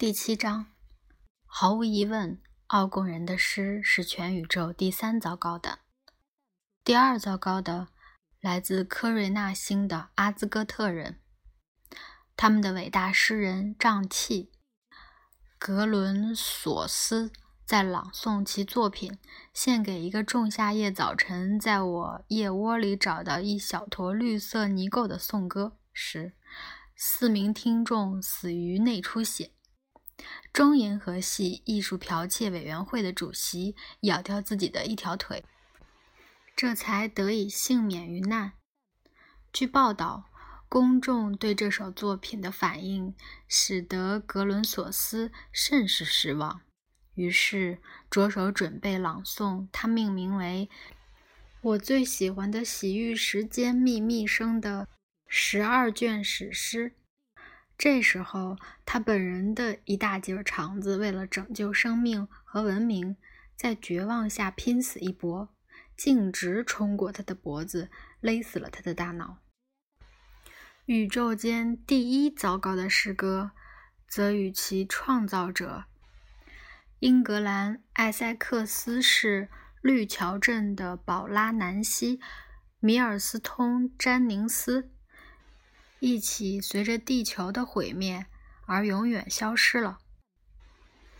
第七章，毫无疑问，奥贡人的诗是全宇宙第三糟糕的。第二糟糕的来自科瑞纳星的阿兹哥特人，他们的伟大诗人瘴气格伦索斯在朗诵其作品《献给一个仲夏夜早晨在我腋窝里找到一小坨绿色泥垢的颂歌》时，四名听众死于内出血。中银河系艺术剽窃委员会的主席咬掉自己的一条腿，这才得以幸免于难。据报道，公众对这首作品的反应使得格伦索斯甚是失望，于是着手准备朗诵他命名为“我最喜欢的洗浴时间秘密声”的十二卷史诗。这时候，他本人的一大截肠子为了拯救生命和文明，在绝望下拼死一搏，径直冲过他的脖子，勒死了他的大脑。宇宙间第一糟糕的诗歌，则与其创造者——英格兰艾塞克斯市绿桥镇的宝拉·南希·米尔斯通·詹宁斯。一起随着地球的毁灭而永远消失了。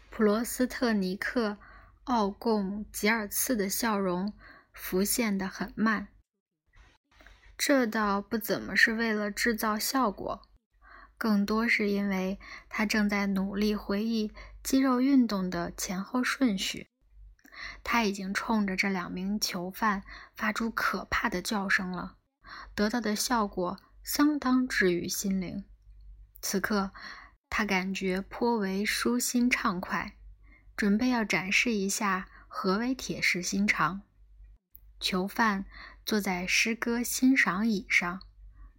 普罗斯特尼克·奥贡吉尔茨的笑容浮现得很慢，这倒不怎么是为了制造效果，更多是因为他正在努力回忆肌肉运动的前后顺序。他已经冲着这两名囚犯发出可怕的叫声了，得到的效果。相当治愈心灵。此刻，他感觉颇为舒心畅快，准备要展示一下何为铁石心肠。囚犯坐在诗歌欣赏椅上，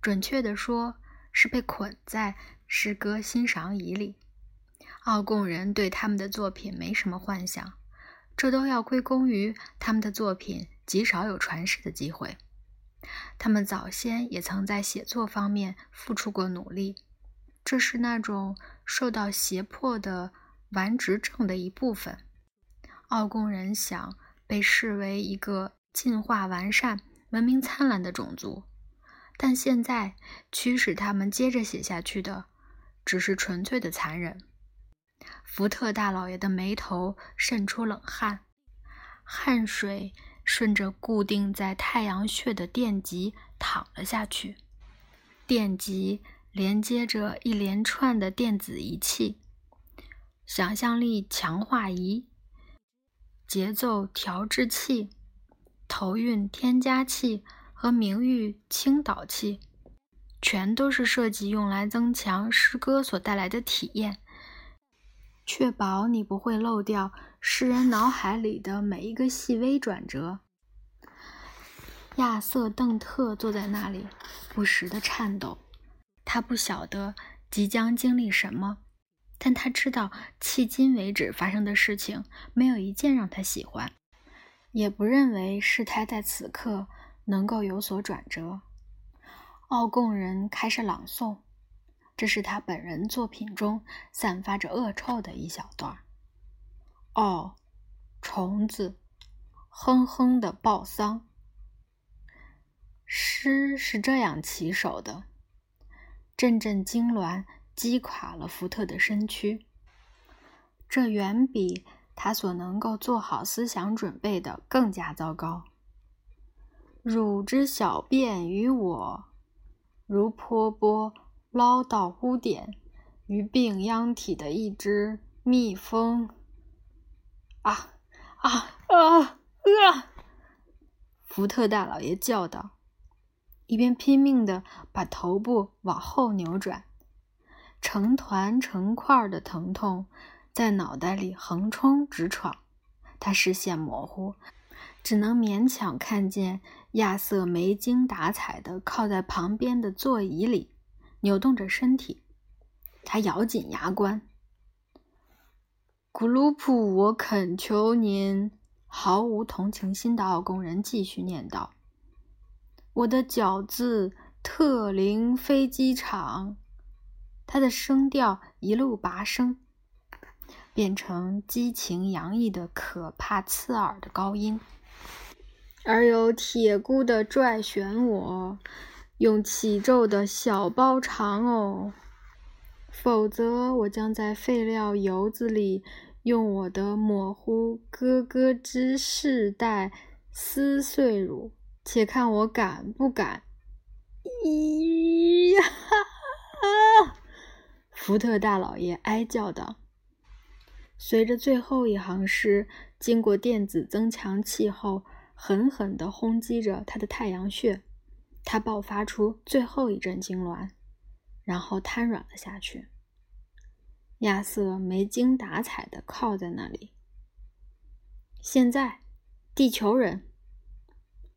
准确地说，是被捆在诗歌欣赏椅里。奥贡人对他们的作品没什么幻想，这都要归功于他们的作品极少有传世的机会。他们早先也曾在写作方面付出过努力，这是那种受到胁迫的顽执症的一部分。奥贡人想被视为一个进化完善、文明灿烂的种族，但现在驱使他们接着写下去的，只是纯粹的残忍。福特大老爷的眉头渗出冷汗，汗水。顺着固定在太阳穴的电极躺了下去，电极连接着一连串的电子仪器、想象力强化仪、节奏调制器、头韵添加器和名誉倾倒器，全都是设计用来增强诗歌所带来的体验，确保你不会漏掉。诗人脑海里的每一个细微转折。亚瑟·邓特坐在那里，不时地颤抖。他不晓得即将经历什么，但他知道迄今为止发生的事情没有一件让他喜欢，也不认为事态在此刻能够有所转折。奥贡人开始朗诵，这是他本人作品中散发着恶臭的一小段儿。哦，虫子，哼哼的报丧。诗是这样起手的：阵阵痉挛击垮了福特的身躯，这远比他所能够做好思想准备的更加糟糕。汝之小便于我，如泼波捞到污点于病秧体的一只蜜蜂。啊啊啊啊！福特大老爷叫道，一边拼命地把头部往后扭转，成团成块的疼痛在脑袋里横冲直闯。他视线模糊，只能勉强看见亚瑟没精打采地靠在旁边的座椅里，扭动着身体。他咬紧牙关。古鲁普，我恳求您！毫无同情心的奥工人继续念道：“我的饺子特灵飞机场。”他的声调一路拔升，变成激情洋溢的、可怕刺耳的高音，而有铁箍的拽旋我，用起皱的小包长哦。否则，我将在废料油子里用我的模糊咯咯吱试带撕碎乳，且看我敢不敢！咦哈！福特大老爷哀叫道。随着最后一行诗经过电子增强器后，狠狠地轰击着他的太阳穴，他爆发出最后一阵痉挛，然后瘫软了下去。亚瑟没精打采地靠在那里。现在，地球人，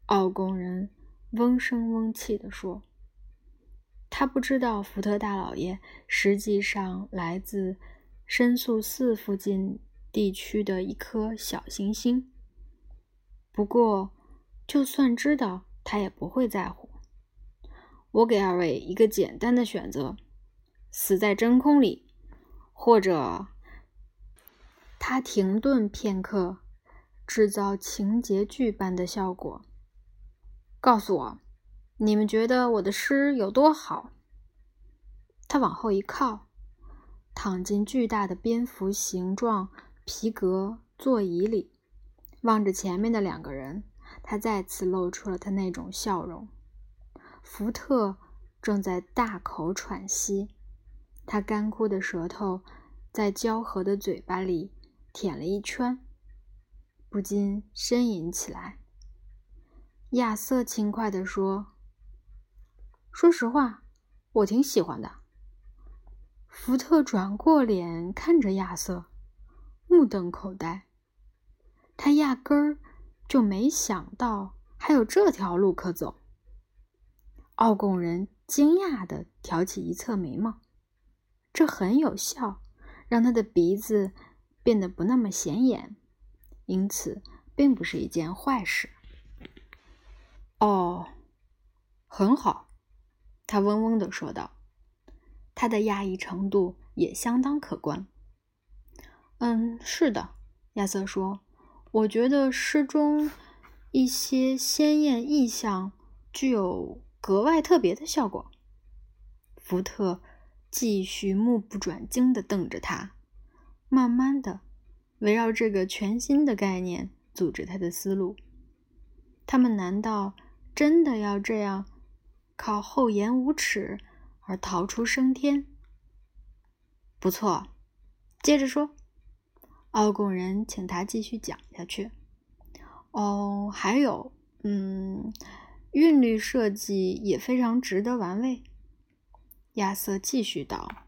奥工人嗡声嗡气地说：“他不知道福特大老爷实际上来自。”申诉四附近地区的一颗小行星。不过，就算知道，他也不会在乎。我给二位一个简单的选择：死在真空里，或者……他停顿片刻，制造情节剧般的效果。告诉我，你们觉得我的诗有多好？他往后一靠。躺进巨大的蝙蝠形状皮革座椅里，望着前面的两个人，他再次露出了他那种笑容。福特正在大口喘息，他干枯的舌头在焦合的嘴巴里舔了一圈，不禁呻吟起来。亚瑟轻快地说：“说实话，我挺喜欢的。”福特转过脸看着亚瑟，目瞪口呆。他压根儿就没想到还有这条路可走。奥贡人惊讶地挑起一侧眉毛，这很有效，让他的鼻子变得不那么显眼，因此并不是一件坏事。哦，很好，他嗡嗡地说道。他的讶异程度也相当可观。嗯，是的，亚瑟说：“我觉得诗中一些鲜艳意象具有格外特别的效果。”福特继续目不转睛地瞪着他，慢慢的围绕这个全新的概念组织他的思路。他们难道真的要这样靠厚颜无耻？而逃出升天，不错。接着说，奥贡人请他继续讲下去。哦，还有，嗯，韵律设计也非常值得玩味。亚瑟继续道：“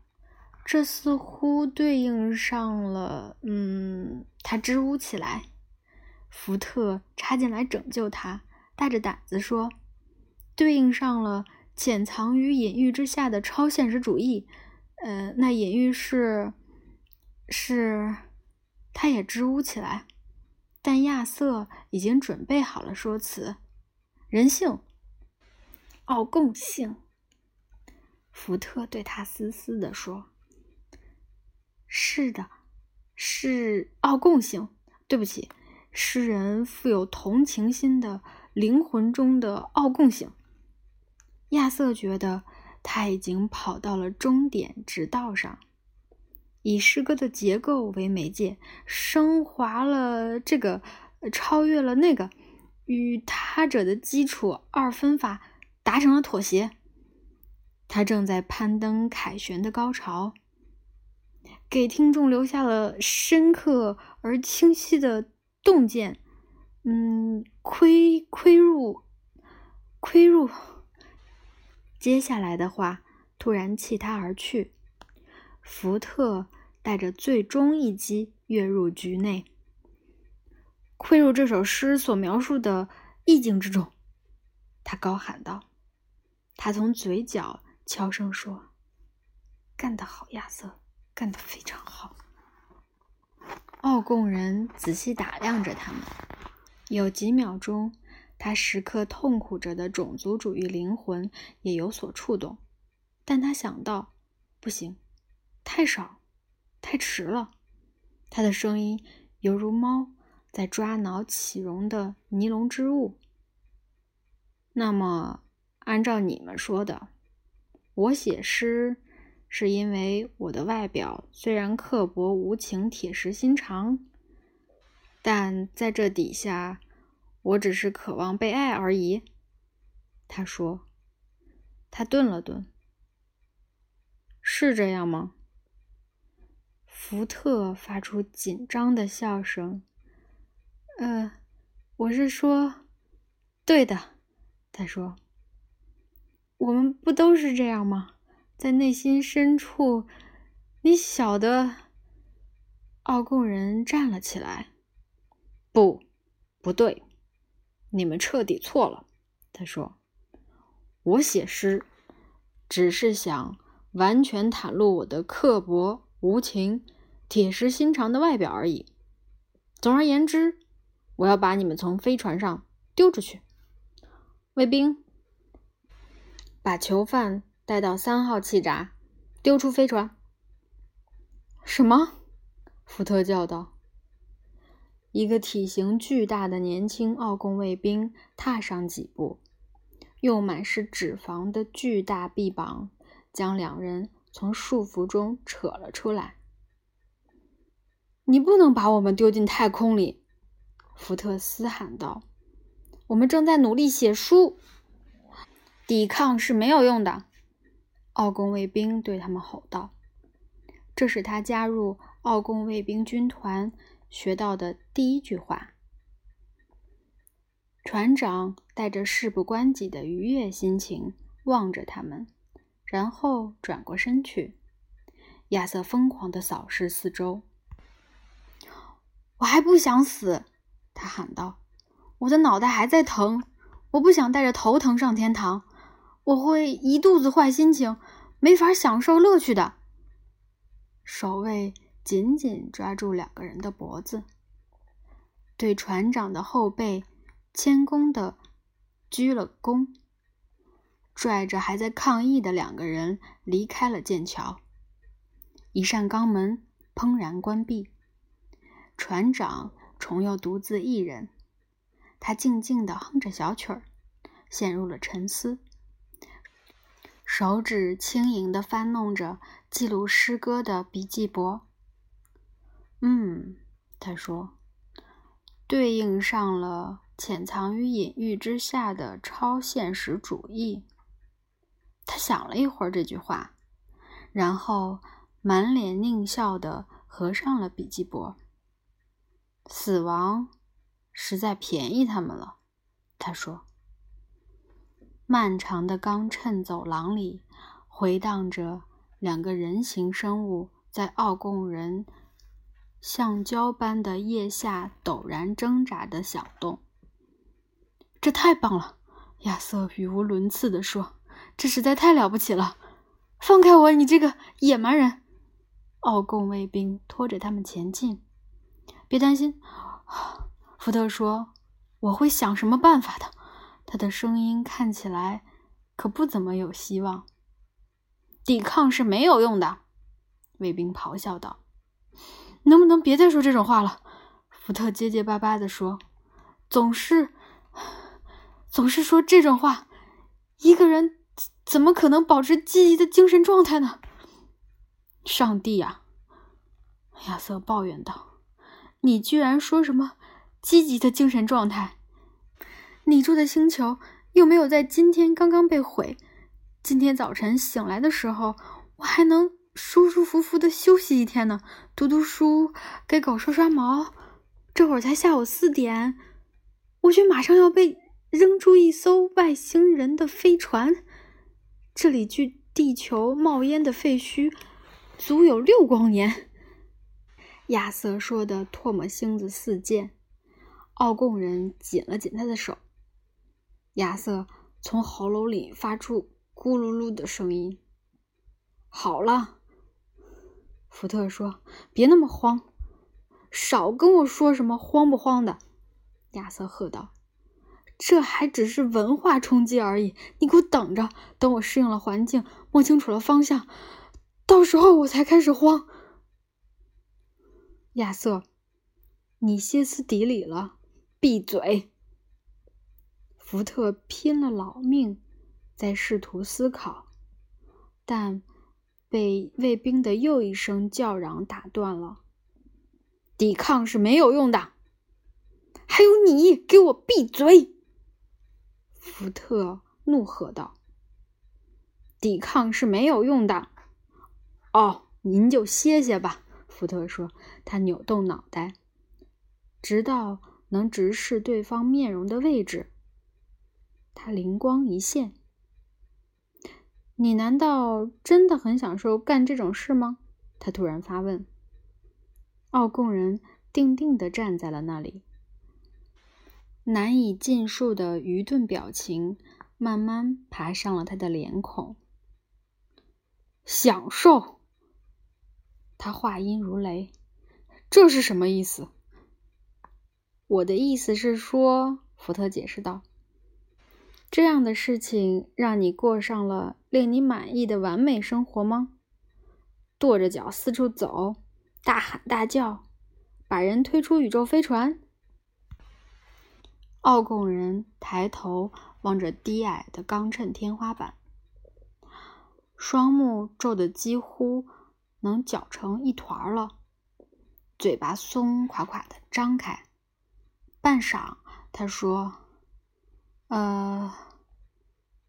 这似乎对应上了……嗯。”他支吾起来。福特插进来拯救他，大着胆子说：“对应上了。”潜藏于隐喻之下的超现实主义，呃，那隐喻是，是，他也支吾起来，但亚瑟已经准备好了说辞，人性，哦共性。福特对他嘶嘶地说：“是的，是奥共性。对不起，诗人富有同情心的灵魂中的奥共性。”亚瑟觉得他已经跑到了终点直道上，以诗歌的结构为媒介，升华了这个，超越了那个，与他者的基础二分法达成了妥协。他正在攀登凯旋的高潮，给听众留下了深刻而清晰的洞见。嗯，窥窥入，窥入。接下来的话突然弃他而去，福特带着最终一击跃入局内，窥入这首诗所描述的意境之中。他高喊道：“他从嘴角悄声说，干得好，亚瑟，干得非常好。”奥贡人仔细打量着他们，有几秒钟。他时刻痛苦着的种族主义灵魂也有所触动，但他想到，不行，太少，太迟了。他的声音犹如猫在抓挠起绒的尼龙织物。那么，按照你们说的，我写诗是因为我的外表虽然刻薄无情、铁石心肠，但在这底下，我只是渴望被爱而已。他说。他顿了顿，是这样吗？福特发出紧张的笑声。呃，我是说，对的。他说：“我们不都是这样吗？在内心深处，你晓得。”奥贡人站了起来。“不，不对，你们彻底错了。”他说。我写诗，只是想完全袒露我的刻薄无情、铁石心肠的外表而已。总而言之，我要把你们从飞船上丢出去。卫兵，把囚犯带到三号气闸，丢出飞船。什么？福特叫道。一个体型巨大的年轻奥贡卫兵踏上几步。用满是脂肪的巨大臂膀将两人从束缚中扯了出来。你不能把我们丢进太空里！福特斯喊道。“我们正在努力写书，抵抗是没有用的。”奥贡卫兵对他们吼道。这是他加入奥贡卫兵军团学到的第一句话。船长带着事不关己的愉悦心情望着他们，然后转过身去。亚瑟疯狂地扫视四周。“我还不想死！”他喊道，“我的脑袋还在疼，我不想带着头疼上天堂，我会一肚子坏心情，没法享受乐趣的。”守卫紧紧抓住两个人的脖子，对船长的后背。谦恭地鞠了躬，拽着还在抗议的两个人离开了剑桥。一扇钢门砰然关闭，船长重又独自一人。他静静地哼着小曲儿，陷入了沉思，手指轻盈地翻弄着记录诗歌的笔记簿。嗯，他说，对应上了。潜藏于隐喻之下的超现实主义。他想了一会儿这句话，然后满脸狞笑的合上了笔记簿。死亡实在便宜他们了，他说。漫长的钢衬走廊里回荡着两个人形生物在奥贡人橡胶般的腋下陡然挣扎的响动。这太棒了，亚瑟语无伦次地说：“这实在太了不起了！放开我，你这个野蛮人！”奥贡卫兵拖着他们前进。别担心，福特说：“我会想什么办法的。”他的声音看起来可不怎么有希望。抵抗是没有用的，卫兵咆哮道。“能不能别再说这种话了？”福特结结巴巴地说：“总是……”总是说这种话，一个人怎么可能保持积极的精神状态呢？上帝呀！亚瑟抱怨道：“你居然说什么积极的精神状态？你住的星球又没有在今天刚刚被毁。今天早晨醒来的时候，我还能舒舒服服的休息一天呢，读读书，给狗刷刷毛。这会儿才下午四点，我却马上要被……”扔出一艘外星人的飞船，这里距地球冒烟的废墟足有六光年。亚瑟说的唾沫星子四溅，奥贡人紧了紧他的手。亚瑟从喉咙里发出咕噜噜的声音。好了，福特说：“别那么慌，少跟我说什么慌不慌的。”亚瑟喝道。这还只是文化冲击而已，你给我等着，等我适应了环境，摸清楚了方向，到时候我才开始慌。亚瑟，你歇斯底里了，闭嘴！福特拼了老命在试图思考，但被卫兵的又一声叫嚷打断了。抵抗是没有用的。还有你，给我闭嘴！福特怒喝道：“抵抗是没有用的。”哦，您就歇歇吧。”福特说。他扭动脑袋，直到能直视对方面容的位置。他灵光一现：“你难道真的很享受干这种事吗？”他突然发问。奥贡人定定地站在了那里。难以尽数的愚钝表情慢慢爬上了他的脸孔。享受，他话音如雷，这是什么意思？我的意思是说，福特解释道，这样的事情让你过上了令你满意的完美生活吗？跺着脚四处走，大喊大叫，把人推出宇宙飞船。奥贡人抬头望着低矮的钢衬天花板，双目皱得几乎能搅成一团了，嘴巴松垮垮的张开。半晌，他说：“呃，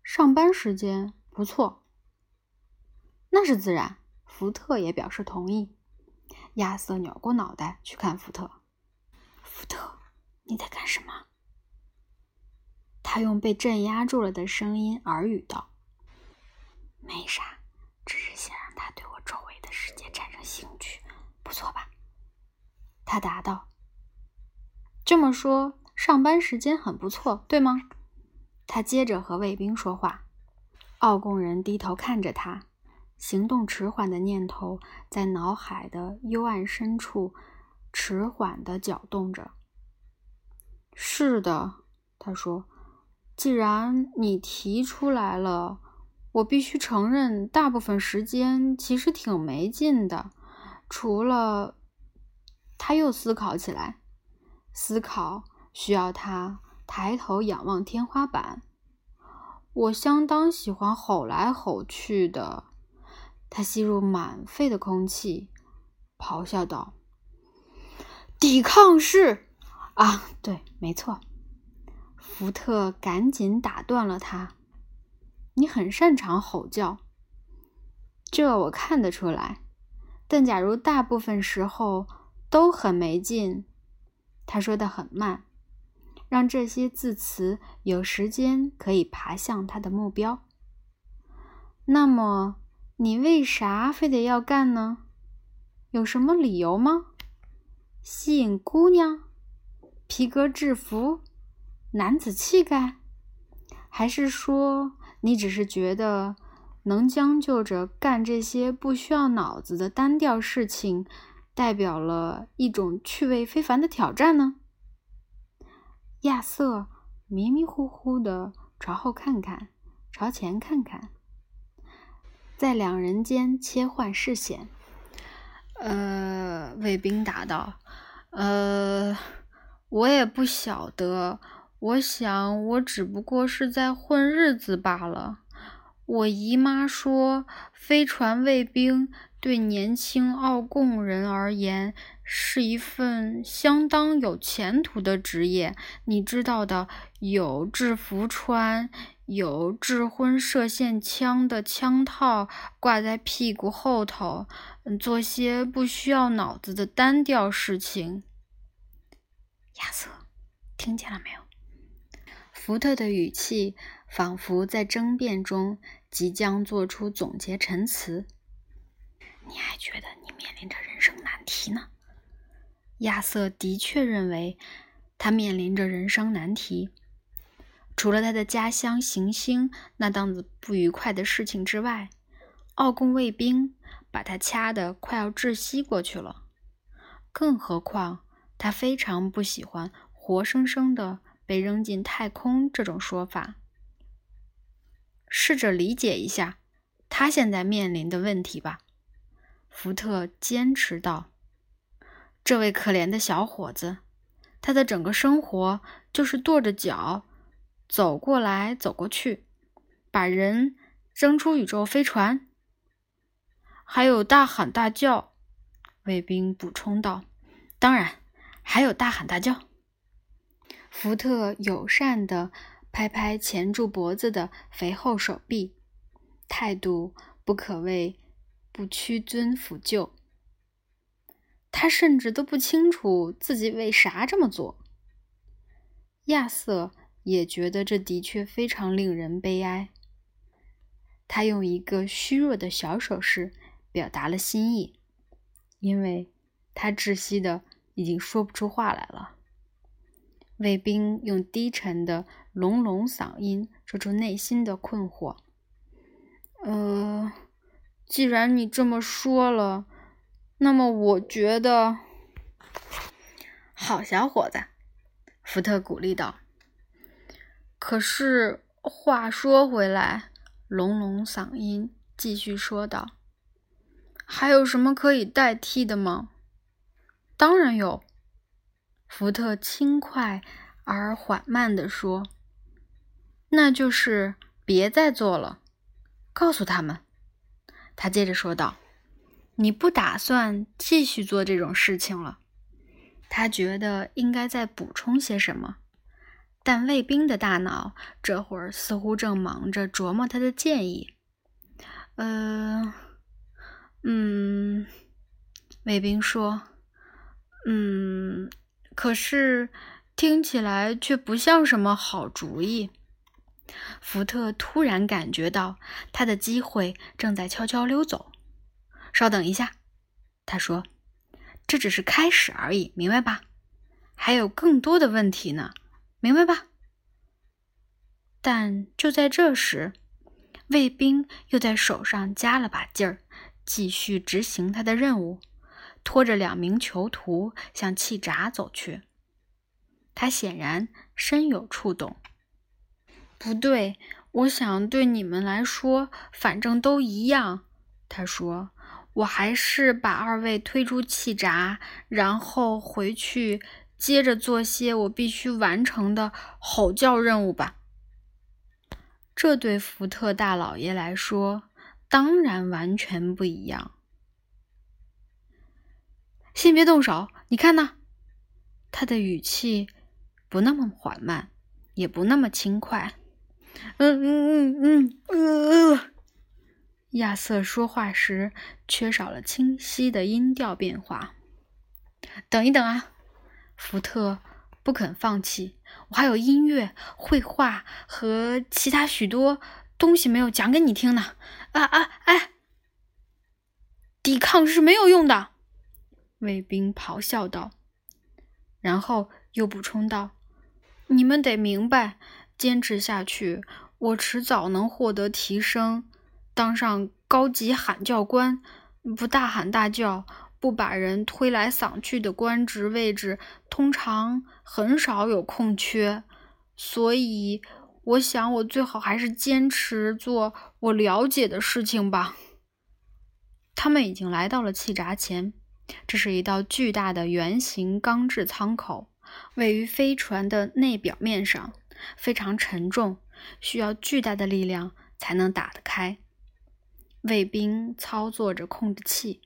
上班时间不错，那是自然。”福特也表示同意。亚瑟扭过脑袋去看福特：“福特，你在干什么？”他用被镇压住了的声音耳语道：“没啥，只是想让他对我周围的世界产生兴趣，不错吧？”他答道：“这么说，上班时间很不错，对吗？”他接着和卫兵说话。奥贡人低头看着他，行动迟缓的念头在脑海的幽暗深处迟缓地搅动着。“是的，”他说。既然你提出来了，我必须承认，大部分时间其实挺没劲的。除了，他又思考起来，思考需要他抬头仰望天花板。我相当喜欢吼来吼去的。他吸入满肺的空气，咆哮道：“抵抗是啊，对，没错。”福特赶紧打断了他：“你很擅长吼叫，这我看得出来。但假如大部分时候都很没劲，他说的很慢，让这些字词有时间可以爬向他的目标。那么，你为啥非得要干呢？有什么理由吗？吸引姑娘？皮革制服？”男子气概，还是说你只是觉得能将就着干这些不需要脑子的单调事情，代表了一种趣味非凡的挑战呢？亚瑟迷迷糊糊的朝后看看，朝前看看，在两人间切换视线。呃，卫兵答道：“呃，我也不晓得。”我想，我只不过是在混日子罢了。我姨妈说，飞船卫兵对年轻奥贡人而言是一份相当有前途的职业。你知道的，有制服穿，有智昏射线枪的枪套挂在屁股后头，做些不需要脑子的单调事情。亚瑟，听见了没有？福特的语气仿佛在争辩中即将做出总结陈词。你还觉得你面临着人生难题呢？亚瑟的确认为他面临着人生难题。除了他的家乡行星那档子不愉快的事情之外，奥贡卫兵把他掐得快要窒息过去了。更何况，他非常不喜欢活生生的。被扔进太空这种说法，试着理解一下他现在面临的问题吧。福特坚持道：“这位可怜的小伙子，他的整个生活就是跺着脚走过来走过去，把人扔出宇宙飞船，还有大喊大叫。”卫兵补充道：“当然，还有大喊大叫。”福特友善地拍拍钳住脖子的肥厚手臂，态度不可谓不屈尊俯就。他甚至都不清楚自己为啥这么做。亚瑟也觉得这的确非常令人悲哀。他用一个虚弱的小手势表达了心意，因为他窒息的已经说不出话来了。卫兵用低沉的隆隆嗓音说出内心的困惑：“呃，既然你这么说了。”那么，我觉得，好小伙子，福特鼓励道。可是话说回来，隆隆嗓音继续说道：“还有什么可以代替的吗？”当然有，福特轻快而缓慢地说：“那就是别再做了。”告诉他们，他接着说道。你不打算继续做这种事情了？他觉得应该再补充些什么，但卫兵的大脑这会儿似乎正忙着琢磨他的建议。呃，嗯，卫兵说：“嗯，可是听起来却不像什么好主意。”福特突然感觉到他的机会正在悄悄溜走。稍等一下，他说：“这只是开始而已，明白吧？还有更多的问题呢，明白吧？”但就在这时，卫兵又在手上加了把劲儿，继续执行他的任务，拖着两名囚徒向气闸走去。他显然深有触动。不对，我想对你们来说，反正都一样。他说。我还是把二位推出气闸，然后回去接着做些我必须完成的吼叫任务吧。这对福特大老爷来说当然完全不一样。先别动手，你看呢，他的语气不那么缓慢，也不那么轻快。嗯嗯嗯嗯呃。亚瑟说话时缺少了清晰的音调变化。等一等啊，福特不肯放弃。我还有音乐、绘画和其他许多东西没有讲给你听呢。啊啊哎！抵抗是没有用的，卫兵咆哮道，然后又补充道：“你们得明白，坚持下去，我迟早能获得提升。”当上高级喊教官，不大喊大叫，不把人推来搡去的官职位置，通常很少有空缺。所以，我想我最好还是坚持做我了解的事情吧。他们已经来到了气闸前，这是一道巨大的圆形钢制舱口，位于飞船的内表面上，非常沉重，需要巨大的力量才能打得开。卫兵操作着控制器，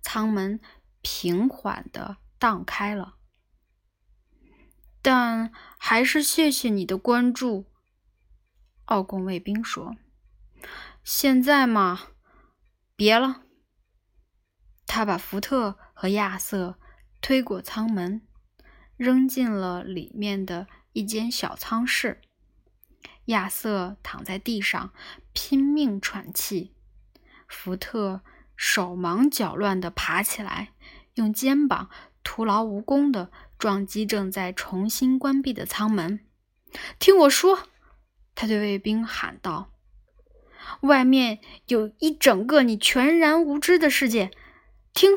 舱门平缓地荡开了。但还是谢谢你的关注，奥贡卫兵说。现在嘛，别了。他把福特和亚瑟推过舱门，扔进了里面的一间小舱室。亚瑟躺在地上，拼命喘气。福特手忙脚乱地爬起来，用肩膀徒劳无功地撞击正在重新关闭的舱门。听我说，他对卫兵喊道：“外面有一整个你全然无知的世界。听，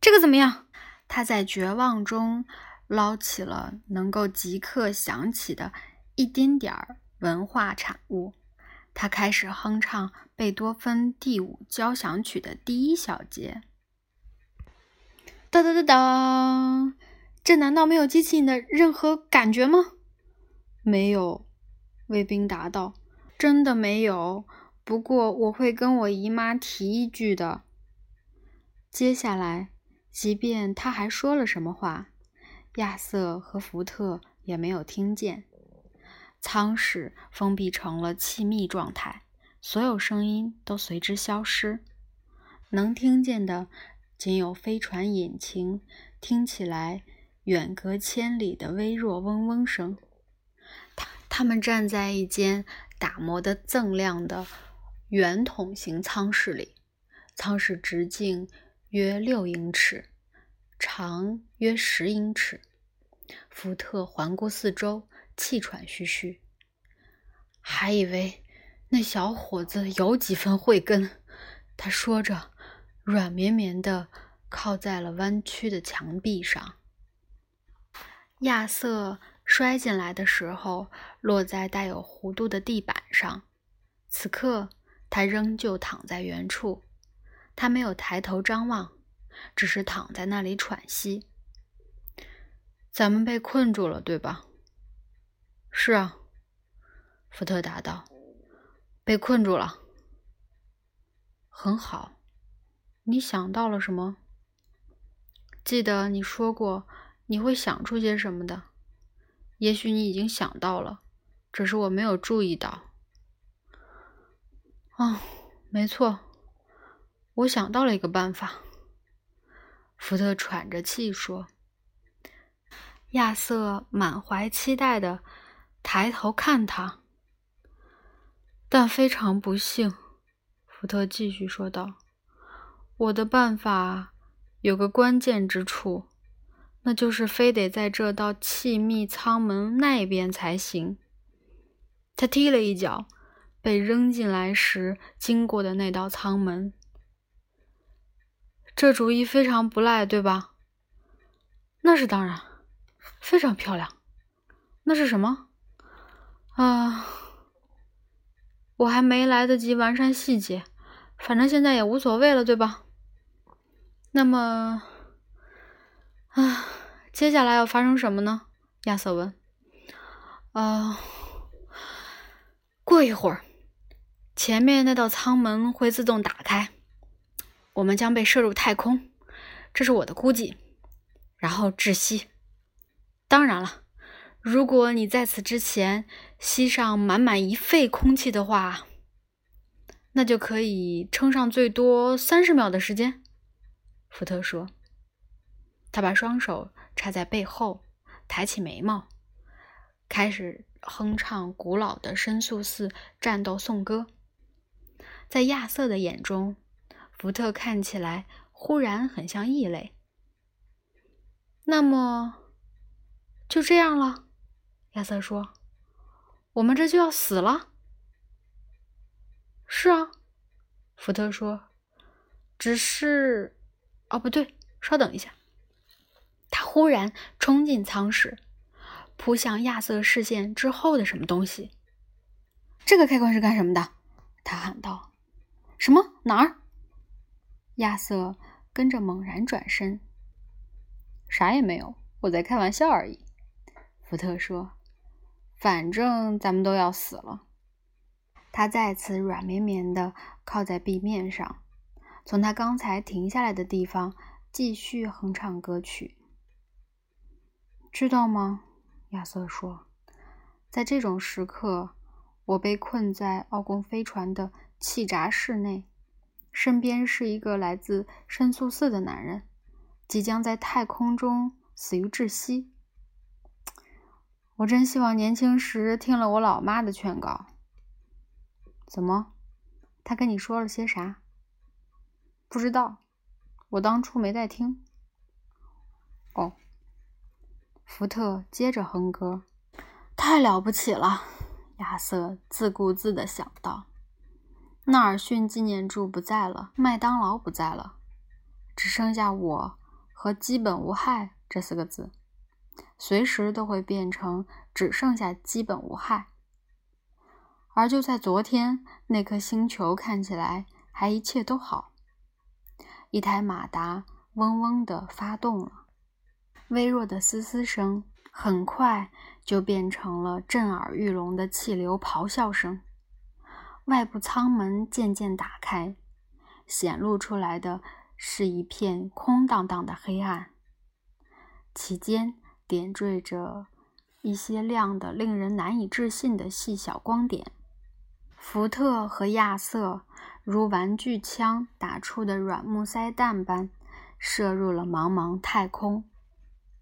这个怎么样？”他在绝望中捞起了能够即刻想起的一丁点儿文化产物。他开始哼唱贝多芬第五交响曲的第一小节。噔哒哒哒哒，这难道没有激起你的任何感觉吗？没有，卫兵答道：“真的没有。不过我会跟我姨妈提一句的。”接下来，即便他还说了什么话，亚瑟和福特也没有听见。舱室封闭成了气密状态，所有声音都随之消失，能听见的仅有飞船引擎听起来远隔千里的微弱嗡嗡声。他他们站在一间打磨的锃亮的圆筒形舱室里，舱室直径约六英尺，长约十英尺。福特环顾四周，气喘吁吁，还以为那小伙子有几分慧根。他说着，软绵绵的靠在了弯曲的墙壁上。亚瑟。摔进来的时候，落在带有弧度的地板上。此刻，他仍旧躺在原处。他没有抬头张望，只是躺在那里喘息。咱们被困住了，对吧？是啊，福特答道。被困住了。很好。你想到了什么？记得你说过你会想出些什么的。也许你已经想到了，只是我没有注意到。哦，没错，我想到了一个办法。福特喘着气说。亚瑟满怀期待的抬头看他，但非常不幸，福特继续说道：“我的办法有个关键之处。”那就是非得在这道气密舱门那边才行。他踢了一脚被扔进来时经过的那道舱门。这主意非常不赖，对吧？那是当然，非常漂亮。那是什么？啊，我还没来得及完善细节，反正现在也无所谓了，对吧？那么。啊，接下来要发生什么呢？亚瑟问。呃，过一会儿，前面那道舱门会自动打开，我们将被射入太空，这是我的估计，然后窒息。当然了，如果你在此之前吸上满满一肺空气的话，那就可以撑上最多三十秒的时间。福特说。他把双手插在背后，抬起眉毛，开始哼唱古老的申诉寺战斗颂歌。在亚瑟的眼中，福特看起来忽然很像异类。那么，就这样了，亚瑟说：“我们这就要死了。”“是啊。”福特说，“只是……哦，不对，稍等一下。”他忽然冲进舱室，扑向亚瑟视线之后的什么东西。这个开关是干什么的？他喊道。“什么？哪儿？”亚瑟跟着猛然转身。“啥也没有，我在开玩笑而已。”福特说。“反正咱们都要死了。”他再次软绵绵的靠在壁面上，从他刚才停下来的地方继续哼唱歌曲。知道吗？亚瑟说：“在这种时刻，我被困在奥贡飞船的气闸室内，身边是一个来自申诉寺的男人，即将在太空中死于窒息。我真希望年轻时听了我老妈的劝告。怎么？他跟你说了些啥？不知道，我当初没在听。哦。”福特接着哼歌：“太了不起了！”亚瑟自顾自地想到。纳尔逊纪念柱不在了，麦当劳不在了，只剩下我和“基本无害”这四个字，随时都会变成只剩下“基本无害”。而就在昨天，那颗星球看起来还一切都好。一台马达嗡嗡地发动了。微弱的嘶嘶声很快就变成了震耳欲聋的气流咆哮声。外部舱门渐渐打开，显露出来的是一片空荡荡的黑暗，其间点缀着一些亮得令人难以置信的细小光点。福特和亚瑟如玩具枪打出的软木塞弹般射入了茫茫太空。